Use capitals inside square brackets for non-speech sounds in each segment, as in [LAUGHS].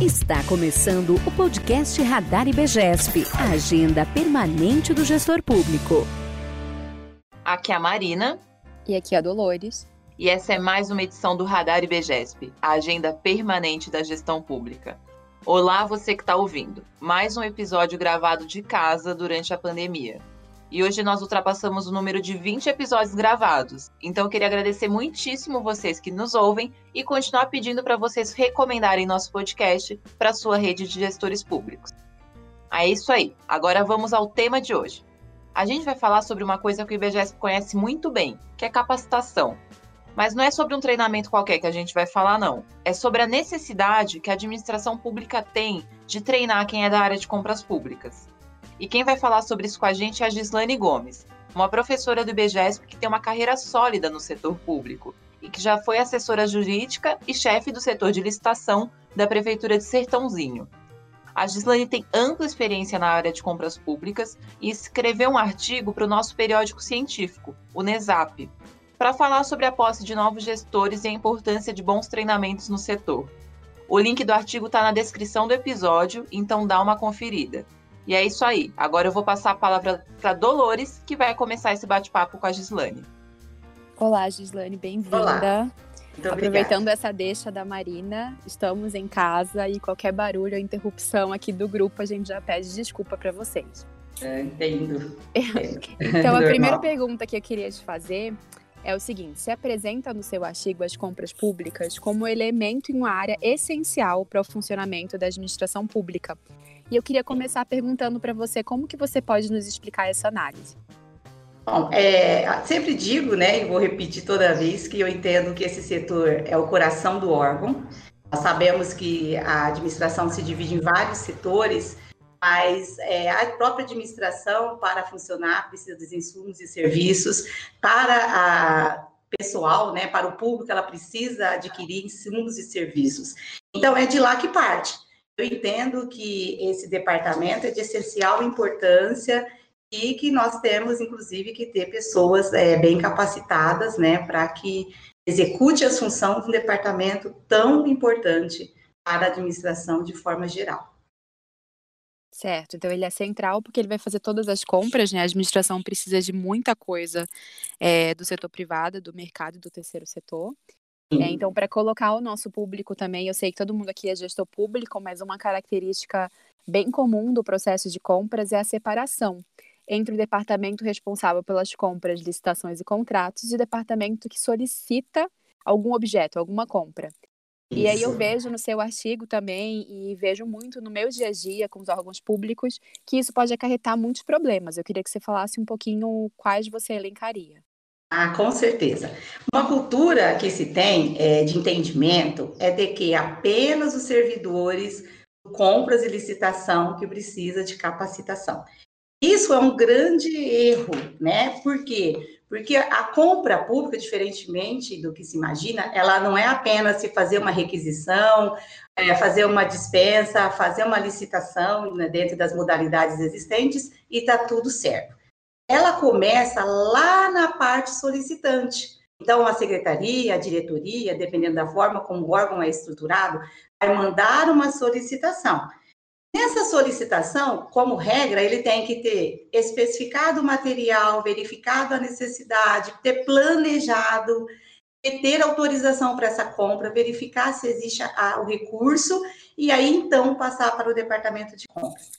Está começando o podcast Radar IBGESP, a agenda permanente do gestor público. Aqui é a Marina. E aqui é a Dolores. E essa é mais uma edição do Radar IBGESP, a agenda permanente da gestão pública. Olá, você que está ouvindo. Mais um episódio gravado de casa durante a pandemia. E hoje nós ultrapassamos o número de 20 episódios gravados. Então eu queria agradecer muitíssimo vocês que nos ouvem e continuar pedindo para vocês recomendarem nosso podcast para sua rede de gestores públicos. É isso aí. Agora vamos ao tema de hoje. A gente vai falar sobre uma coisa que o IBGES conhece muito bem, que é capacitação. Mas não é sobre um treinamento qualquer que a gente vai falar, não. É sobre a necessidade que a administração pública tem de treinar quem é da área de compras públicas. E quem vai falar sobre isso com a gente é a Gislane Gomes, uma professora do IBGESP que tem uma carreira sólida no setor público e que já foi assessora jurídica e chefe do setor de licitação da Prefeitura de Sertãozinho. A Gislane tem ampla experiência na área de compras públicas e escreveu um artigo para o nosso periódico científico, o NESAP, para falar sobre a posse de novos gestores e a importância de bons treinamentos no setor. O link do artigo está na descrição do episódio, então dá uma conferida. E é isso aí. Agora eu vou passar a palavra para Dolores, que vai começar esse bate-papo com a Gislane. Olá, Gislane, bem-vinda. Aproveitando essa deixa da Marina, estamos em casa e qualquer barulho ou interrupção aqui do grupo, a gente já pede desculpa para vocês. É, entendo. [LAUGHS] então, a primeira pergunta que eu queria te fazer é o seguinte: se apresenta no seu artigo as compras públicas como elemento em uma área essencial para o funcionamento da administração pública. E eu queria começar perguntando para você como que você pode nos explicar essa análise. Bom, é, sempre digo, né, e vou repetir toda vez, que eu entendo que esse setor é o coração do órgão. Nós sabemos que a administração se divide em vários setores, mas é, a própria administração, para funcionar, precisa dos insumos e serviços. Para a pessoal, né, para o público, ela precisa adquirir insumos e serviços. Então, é de lá que parte. Eu entendo que esse departamento é de essencial importância e que nós temos, inclusive, que ter pessoas é, bem capacitadas, né, para que execute as funções de um departamento tão importante para a administração de forma geral. Certo, então ele é central porque ele vai fazer todas as compras, né? A administração precisa de muita coisa é, do setor privado, do mercado e do terceiro setor. É, então, para colocar o nosso público também, eu sei que todo mundo aqui é gestor público, mas uma característica bem comum do processo de compras é a separação entre o departamento responsável pelas compras, licitações e contratos e o departamento que solicita algum objeto, alguma compra. Isso. E aí eu vejo no seu artigo também e vejo muito no meu dia a dia com os órgãos públicos que isso pode acarretar muitos problemas. Eu queria que você falasse um pouquinho quais você elencaria. Ah, com certeza. Uma cultura que se tem é, de entendimento é de que apenas os servidores compras e licitação que precisa de capacitação. Isso é um grande erro, né? Por quê? Porque a compra pública, diferentemente do que se imagina, ela não é apenas se fazer uma requisição, é, fazer uma dispensa, fazer uma licitação né, dentro das modalidades existentes e está tudo certo ela começa lá na parte solicitante. Então, a secretaria, a diretoria, dependendo da forma como o órgão é estruturado, vai mandar uma solicitação. Nessa solicitação, como regra, ele tem que ter especificado o material, verificado a necessidade, ter planejado, ter autorização para essa compra, verificar se existe a, o recurso e aí então passar para o departamento de compras.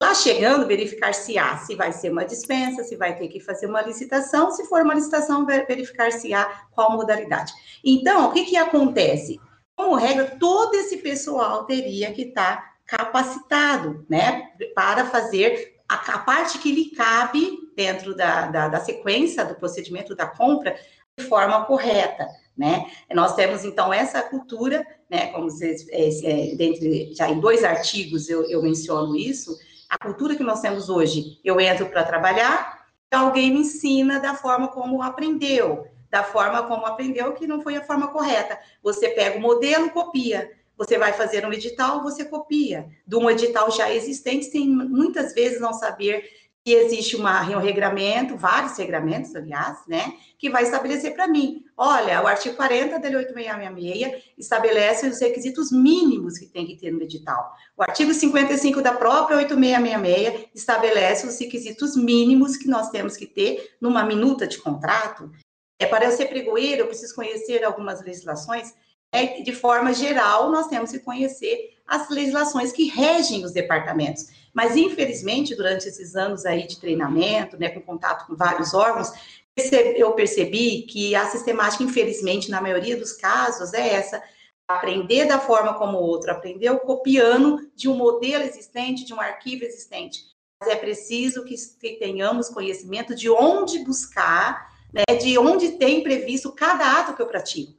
Lá chegando, verificar se há, se vai ser uma dispensa, se vai ter que fazer uma licitação, se for uma licitação, verificar se há qual modalidade. Então, o que, que acontece? Como regra, todo esse pessoal teria que estar capacitado, né, para fazer a, a parte que lhe cabe dentro da, da, da sequência do procedimento da compra de forma correta, né? Nós temos então essa cultura, né? Como vocês, é, é, já em dois artigos eu, eu menciono isso, a cultura que nós temos hoje, eu entro para trabalhar, alguém me ensina da forma como aprendeu, da forma como aprendeu que não foi a forma correta. Você pega o modelo, copia. Você vai fazer um edital, você copia. De um edital já existente, sem muitas vezes não saber E existe uma, um regramento, vários regramentos, aliás, né, que vai estabelecer para mim. Olha, o artigo 40 da Lei 8666 estabelece os requisitos mínimos que tem que ter no edital. O artigo 55 da própria 8666 estabelece os requisitos mínimos que nós temos que ter numa minuta de contrato. É para eu ser pregoeiro, eu preciso conhecer algumas legislações. É, de forma geral, nós temos que conhecer as legislações que regem os departamentos. Mas, infelizmente, durante esses anos aí de treinamento, né, com contato com vários órgãos, eu percebi que a sistemática, infelizmente, na maioria dos casos, é essa: aprender da forma como o outro aprendeu, copiando de um modelo existente, de um arquivo existente. Mas é preciso que tenhamos conhecimento de onde buscar, né, de onde tem previsto cada ato que eu pratico.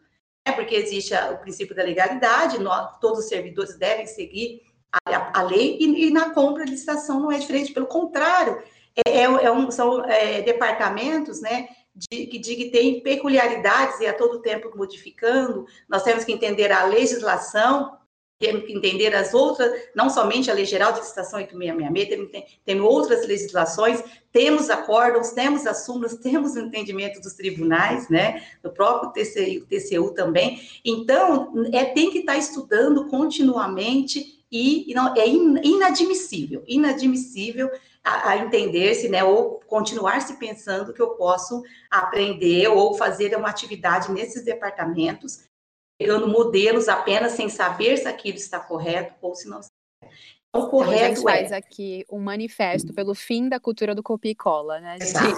É porque existe o princípio da legalidade, todos os servidores devem seguir a, a lei, e, e, na compra de licitação não é diferente, pelo contrário, é, é, é um, são é, departamentos, né, de, de, que tem peculiaridades e a todo tempo modificando, nós temos que entender a legislação, temos que entender as outras, não somente a Lei Geral de Licitação 8666, temos, temos outras legislações, temos acórdãos, temos as súmulas, [LAUGHS] temos entendimento dos tribunais, né, do próprio TCU, TCU também. Então, é, tem que estar estudando continuamente e, não, é inadmissível, inadmissível a, a entender-se, né, ou continuar se pensando que eu posso aprender ou fazer uma atividade nesses departamentos, pegando modelos apenas sem saber se aquilo está correto ou se não está. O correto então, a gente faz é... aqui um manifesto pelo fim da cultura do copia e cola, né? Exato. [LAUGHS]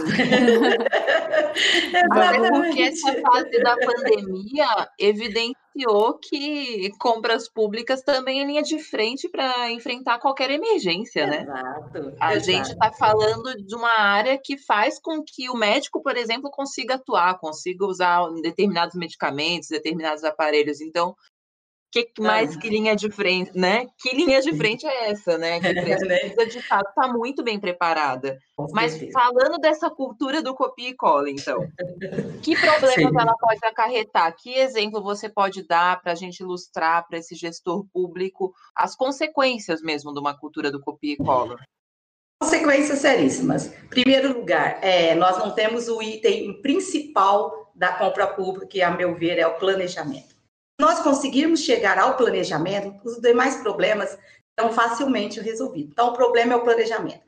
Porque essa fase da pandemia evidenciou que compras públicas também é linha de frente para enfrentar qualquer emergência, né? Exato. A exato. gente está falando de uma área que faz com que o médico, por exemplo, consiga atuar, consiga usar determinados medicamentos, determinados aparelhos. Então, que mais que linha de frente, né? Que linha de frente é essa, né? Que a empresa né? precisa de fato estar tá muito bem preparada. Mas falando dessa cultura do copia e cola, então, que problemas Sim. ela pode acarretar? Que exemplo você pode dar para a gente ilustrar para esse gestor público as consequências mesmo de uma cultura do copia e cola? Consequências seríssimas. Primeiro lugar, é, nós não temos o item principal da compra pública, que, a meu ver, é o planejamento nós conseguirmos chegar ao planejamento, os demais problemas são facilmente resolvidos. Então, o problema é o planejamento.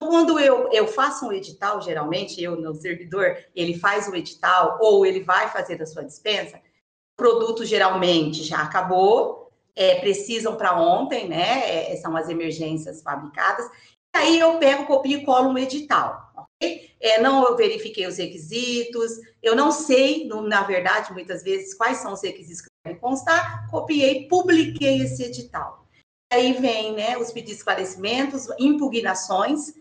Quando eu, eu faço um edital, geralmente, eu no servidor, ele faz o edital ou ele vai fazer a sua dispensa, o produto geralmente já acabou, é, precisam para ontem, né? É, são as emergências fabricadas. E aí eu pego, copio e colo um edital, ok? É, não eu verifiquei os requisitos, eu não sei, no, na verdade, muitas vezes, quais são os requisitos que constar, copiei, publiquei esse edital. Aí vem né, os pedidos de esclarecimentos, impugnações,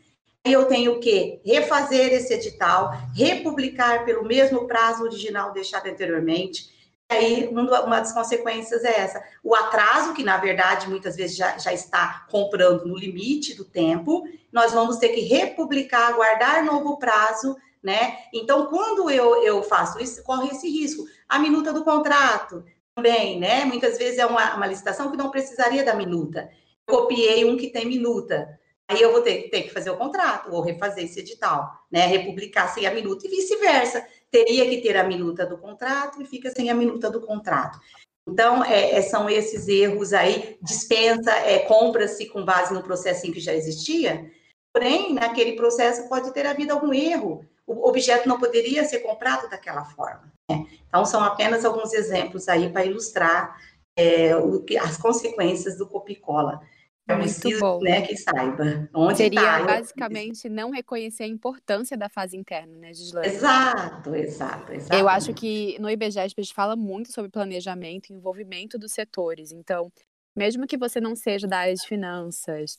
aí eu tenho que refazer esse edital, republicar pelo mesmo prazo original deixado anteriormente. E aí, uma das consequências é essa: o atraso, que na verdade muitas vezes já, já está comprando no limite do tempo, nós vamos ter que republicar, aguardar novo prazo né? Então, quando eu, eu faço isso, corre esse risco. A minuta do contrato, também, né? Muitas vezes é uma, uma licitação que não precisaria da minuta. Eu copiei um que tem minuta. Aí eu vou ter, ter que fazer o contrato, ou refazer esse edital, né? Republicar sem a minuta e vice-versa. Teria que ter a minuta do contrato e fica sem a minuta do contrato. Então, é, é são esses erros aí, dispensa, é, compra-se com base no processo que já existia, porém, naquele processo pode ter havido algum erro, o objeto não poderia ser comprado daquela forma. Então, são apenas alguns exemplos aí para ilustrar é, o, as consequências do copicola. É preciso bom. Né, que saiba onde Seria tá, basicamente não reconhecer a importância da fase interna, né, Gislaine? Exato, exato, exato. Eu acho que no IBGESP a gente fala muito sobre planejamento e envolvimento dos setores. Então, mesmo que você não seja da área de finanças,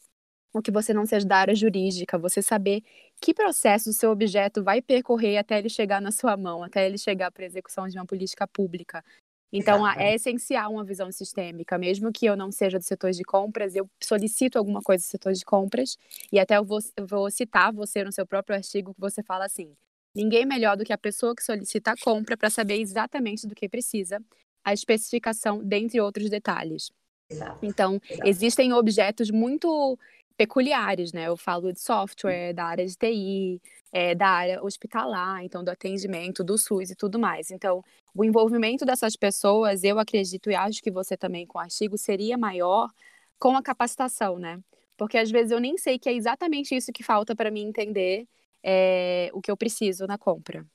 ou que você não seja da área jurídica, você saber que processo o seu objeto vai percorrer até ele chegar na sua mão, até ele chegar para a execução de uma política pública. Então, é essencial uma visão sistêmica, mesmo que eu não seja do setor de compras, eu solicito alguma coisa do setor de compras, e até eu vou, eu vou citar você no seu próprio artigo, que você fala assim, ninguém melhor do que a pessoa que solicita a compra para saber exatamente do que precisa, a especificação, dentre outros detalhes. Exato. Então, Exato. existem objetos muito peculiares, né? Eu falo de software, da área de TI, é, da área hospitalar, então do atendimento, do SUS e tudo mais. Então, o envolvimento dessas pessoas, eu acredito e acho que você também com o artigo, seria maior com a capacitação, né? Porque às vezes eu nem sei que é exatamente isso que falta para mim entender é, o que eu preciso na compra.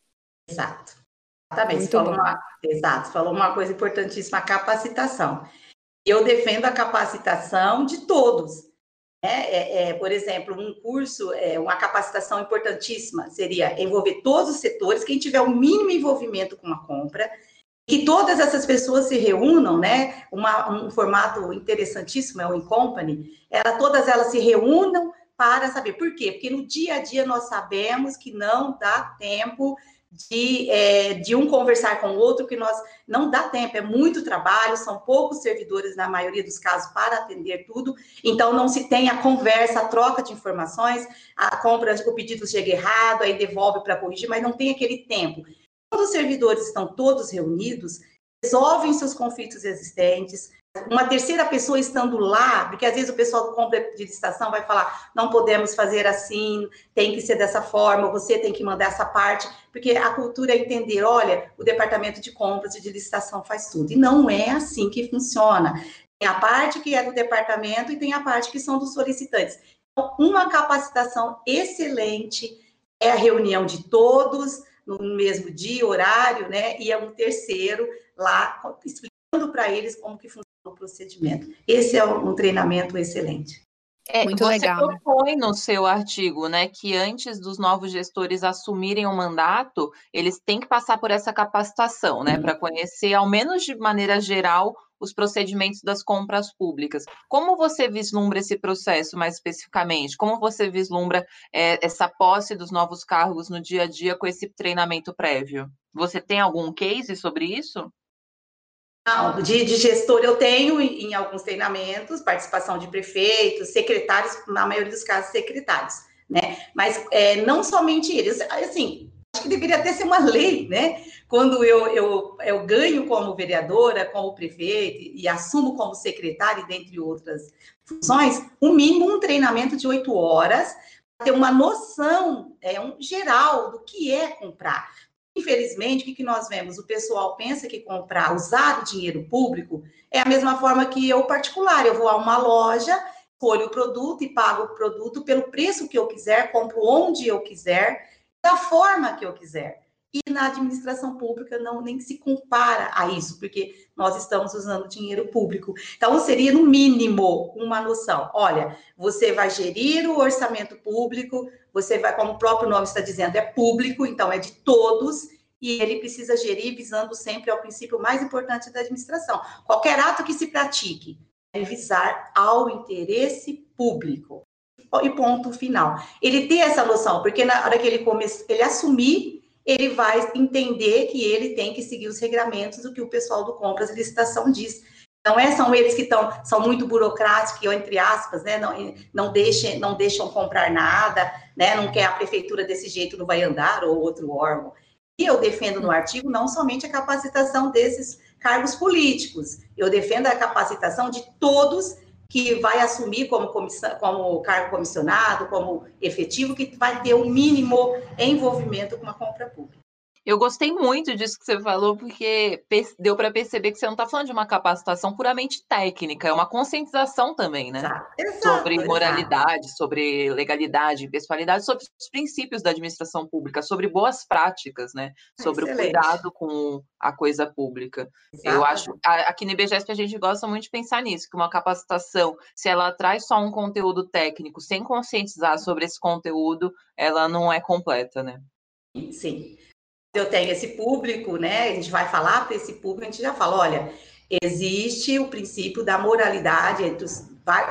Exato. Exatamente. Muito falou uma, exato. Falou uma coisa importantíssima, a capacitação. Eu defendo a capacitação de todos. Né? É, é, por exemplo, um curso, é, uma capacitação importantíssima seria envolver todos os setores, quem tiver o mínimo envolvimento com a compra, que todas essas pessoas se reúnam, né? Uma, um formato interessantíssimo é o Incompany, ela, todas elas se reúnam para saber por quê? Porque no dia a dia nós sabemos que não dá tempo de, é, de um conversar com o outro, que nós não dá tempo, é muito trabalho, são poucos servidores, na maioria dos casos, para atender tudo, então não se tem a conversa, a troca de informações, a compra, o pedido chega errado, aí devolve para corrigir, mas não tem aquele tempo. Quando os servidores estão todos reunidos, resolvem seus conflitos existentes, uma terceira pessoa estando lá, porque às vezes o pessoal do compra de licitação vai falar, não podemos fazer assim, tem que ser dessa forma, você tem que mandar essa parte, porque a cultura é entender, olha, o departamento de compras e de licitação faz tudo, e não é assim que funciona. Tem a parte que é do departamento e tem a parte que são dos solicitantes. Então, uma capacitação excelente é a reunião de todos no mesmo dia, horário, né? E é um terceiro lá explicando para eles como que funciona procedimento. Esse é um treinamento excelente. É, Muito você legal. Você propõe no seu artigo, né, que antes dos novos gestores assumirem o mandato, eles têm que passar por essa capacitação, né, uhum. para conhecer, ao menos de maneira geral, os procedimentos das compras públicas. Como você vislumbra esse processo mais especificamente? Como você vislumbra é, essa posse dos novos cargos no dia a dia com esse treinamento prévio? Você tem algum case sobre isso? Não, de, de, gestor eu tenho em, alguns treinamentos, participação de prefeitos, secretários, na maioria dos casos, secretários, né? Mas é, não somente eles, assim, acho que deveria até ser uma lei, né? Quando eu, eu, eu ganho como vereadora, como prefeito e assumo como secretária, dentre outras funções, o um mínimo um treinamento de oito horas, ter uma noção é, um, geral do que é comprar. Infelizmente, o que, nós vemos? O pessoal pensa que comprar, usar o dinheiro público é a mesma forma que eu, particular. Eu vou a uma loja, escolho o produto e pago o produto pelo preço que eu quiser, compro onde eu quiser, da forma que eu quiser. E na administração pública não nem se compara a isso, porque nós estamos usando dinheiro público. Então, seria, no mínimo, uma noção. Olha, você vai gerir o orçamento público, você vai, como o próprio nome está dizendo, é público, então é de todos, e ele precisa gerir visando sempre ao princípio mais importante da administração. Qualquer ato que se pratique é visar ao interesse público. E ponto final. Ele tem essa noção, porque na hora que ele começa, ele assumir, ele vai entender que ele tem que seguir os regramentos do que o pessoal do compras e licitação diz. Não é, são eles que estão, são muito burocráticos, entre aspas, né? Não, não, deixem, não deixam comprar nada, né? Não quer a prefeitura desse jeito, não vai andar, ou outro órgão. E eu defendo no artigo não somente a capacitação desses cargos políticos, eu defendo a capacitação de todos que vai assumir como, como cargo comissionado, como efetivo, que vai ter o um mínimo envolvimento com a compra pública. Eu gostei muito disso que você falou, porque deu para perceber que você não está falando de uma capacitação puramente técnica, é uma conscientização também, né? Exato, sobre moralidade, exato. sobre legalidade, pessoalidade, sobre os princípios da administração pública, sobre boas práticas, né? Sobre Excelente. o cuidado com a coisa pública. Exato. Eu acho, aqui no IBGESP a gente gosta muito de pensar nisso, que uma capacitação, se ela traz só um conteúdo técnico, sem conscientizar sobre esse conteúdo, ela não é completa, né? Sim eu tenho esse público, né? A gente vai falar para esse público, a gente já fala, olha, existe o princípio da moralidade entre os,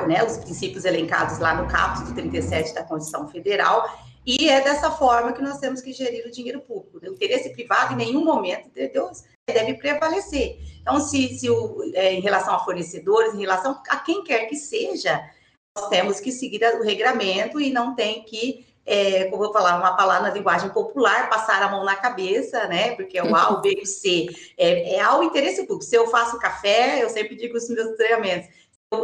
né, os princípios elencados lá no capítulo 37 da Constituição Federal, e é dessa forma que nós temos que gerir o dinheiro público. O interesse privado, em nenhum momento, Deus, deve prevalecer. Então, se, se o, é, em relação a fornecedores, em relação a quem quer que seja, nós temos que seguir o regramento e não tem que é, como eu vou falar, uma palavra na linguagem popular, passar a mão na cabeça, né? Porque é o A, o B e o C. É, é ao interesse público. Se eu faço café, eu sempre digo nos meus treinamentos,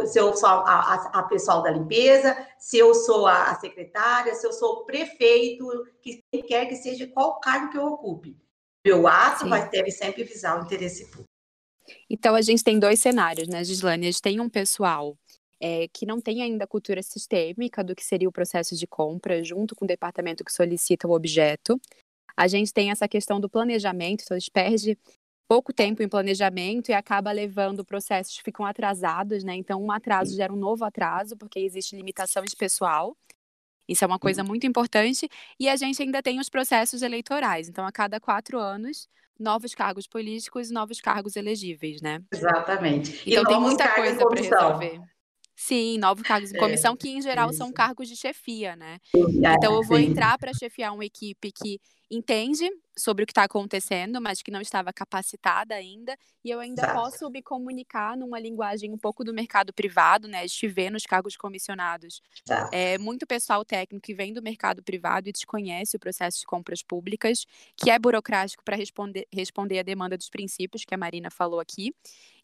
se eu sou a, a, a, pessoal da limpeza, se eu sou a, a, secretária, se eu sou o prefeito, que quer que seja qual cargo que eu ocupe. Meu ato Sim. vai deve sempre visar o interesse público. Então a gente tem dois cenários, né, Gislane? A gente tem um pessoal é, que não tem ainda cultura sistêmica do que seria o processo de compra, junto com o departamento que solicita o objeto. A gente tem essa questão do planejamento, então a gente perde pouco tempo em planejamento e acaba levando processos que ficam atrasados, né? Então, um atraso gera um novo atraso, porque existe limitação de pessoal. Isso é uma coisa uhum. muito importante. E a gente ainda tem os processos eleitorais. Então, a cada quatro anos, novos cargos políticos e novos cargos elegíveis, né? Exatamente. Então, e tem muita coisa para resolver. Sim, novos cargos em comissão, é, que em geral são cargos de chefia, né? Então, eu vou entrar para chefiar uma equipe que entende sobre o que está acontecendo, mas que não estava capacitada ainda, e eu ainda Exato. posso me comunicar numa linguagem um pouco do mercado privado, né? Vê nos cargos comissionados é, muito pessoal técnico que vem do mercado privado e desconhece o processo de compras públicas, que é burocrático para responder, responder a demanda dos princípios que a Marina falou aqui.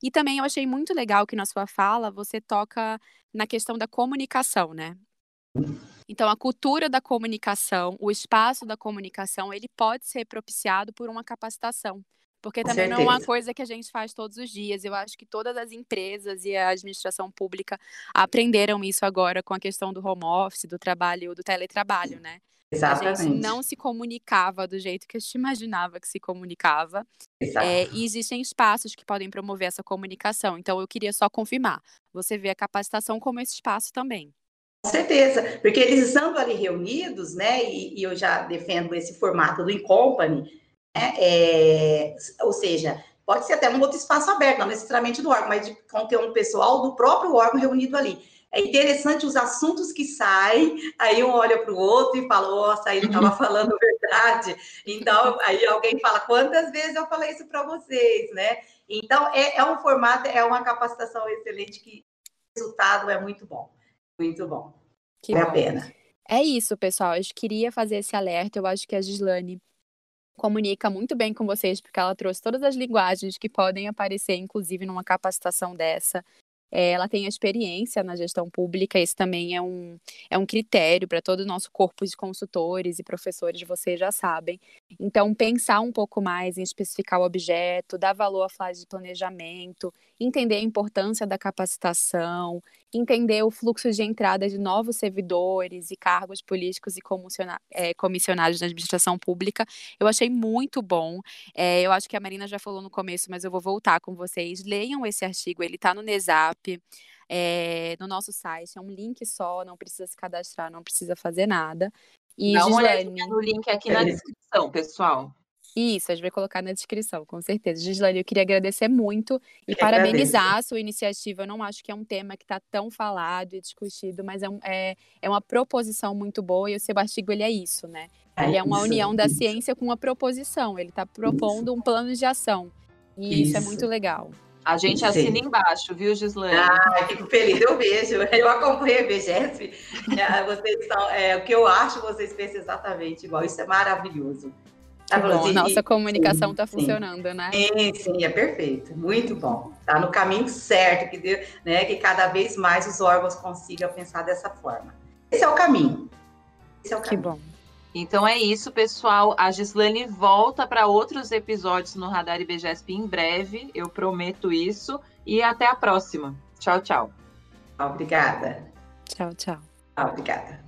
E também eu achei muito legal que na sua fala você toca na questão da comunicação, né? Então, a cultura da comunicação, o espaço da comunicação, ele pode ser propiciado por uma capacitação. Porque também não é uma coisa que a gente faz todos os dias. Eu acho que todas as empresas e a administração pública aprenderam isso agora com a questão do home office, do trabalho, do teletrabalho, né? Exatamente. A gente não se comunicava do jeito que a gente imaginava que se comunicava. É, e existem espaços que podem promover essa comunicação. Então, eu queria só confirmar. Você vê a capacitação como esse espaço também. Com certeza, porque eles estando ali reunidos, né, e, e eu já defendo esse formato do Incompany, né, é, ou seja, pode ser até um outro espaço aberto, não necessariamente do órgão, mas de conteúdo pessoal do próprio órgão reunido ali. É interessante os assuntos que saem, aí um olha para o outro e fala, nossa, ele estava uhum. falando [LAUGHS] verdade. Então, aí alguém fala, quantas vezes eu falei isso para vocês, né? Então, é, é um formato, é uma capacitação excelente que o resultado é muito bom. Muito bom. Que vale a pena. É isso, pessoal. Eu queria fazer esse alerta. Eu acho que a Gislane comunica muito bem com vocês, porque ela trouxe todas as linguagens que podem aparecer, inclusive, numa capacitação dessa. É, ela tem experiência na gestão pública, esse também é um, é um critério para todo o nosso corpo de consultores e professores, vocês já sabem. Então, pensar um pouco mais em especificar o objeto, dar valor à fase de planejamento, entender a importância da capacitação, entender o fluxo de entrada de novos servidores e cargos políticos e é, comissionados na administração pública. Eu achei muito bom. É, eu acho que a Marina já falou no começo, mas eu vou voltar com vocês. Leiam esse artigo, ele está no NESAP. É, no nosso site, é um link só, não precisa se cadastrar, não precisa fazer nada. E Dá uma Gislane... no link aqui na descrição, pessoal. Isso, a gente vai colocar na descrição, com certeza. Gislane, eu queria agradecer muito e eu parabenizar agradeço. a sua iniciativa. Eu não acho que é um tema que está tão falado e discutido, mas é, um, é, é uma proposição muito boa e o seu artigo ele é isso, né? É ele é uma isso, união da ciência com uma proposição. Ele está propondo isso. um plano de ação. E isso. isso é muito legal. A gente assina embaixo, viu, Gislane? Ah, fico feliz, eu vejo. [LAUGHS] Eu acompanho a BGS. É, vocês são, é, o que eu acho, vocês pensam exatamente igual. Isso é maravilhoso. Tá bom, a nossa comunicação está funcionando, né? Sim, sim, é perfeito, muito bom. Está no caminho certo, que, deu, né, que cada vez mais os órgãos consigam pensar dessa forma. Esse é o caminho. Esse é o caminho. Que bom. Então é isso, pessoal. A Gislane volta para outros episódios no Radar IBGESP em breve, eu prometo isso. E até a próxima. Tchau, tchau. Obrigada. Tchau, tchau. Obrigada.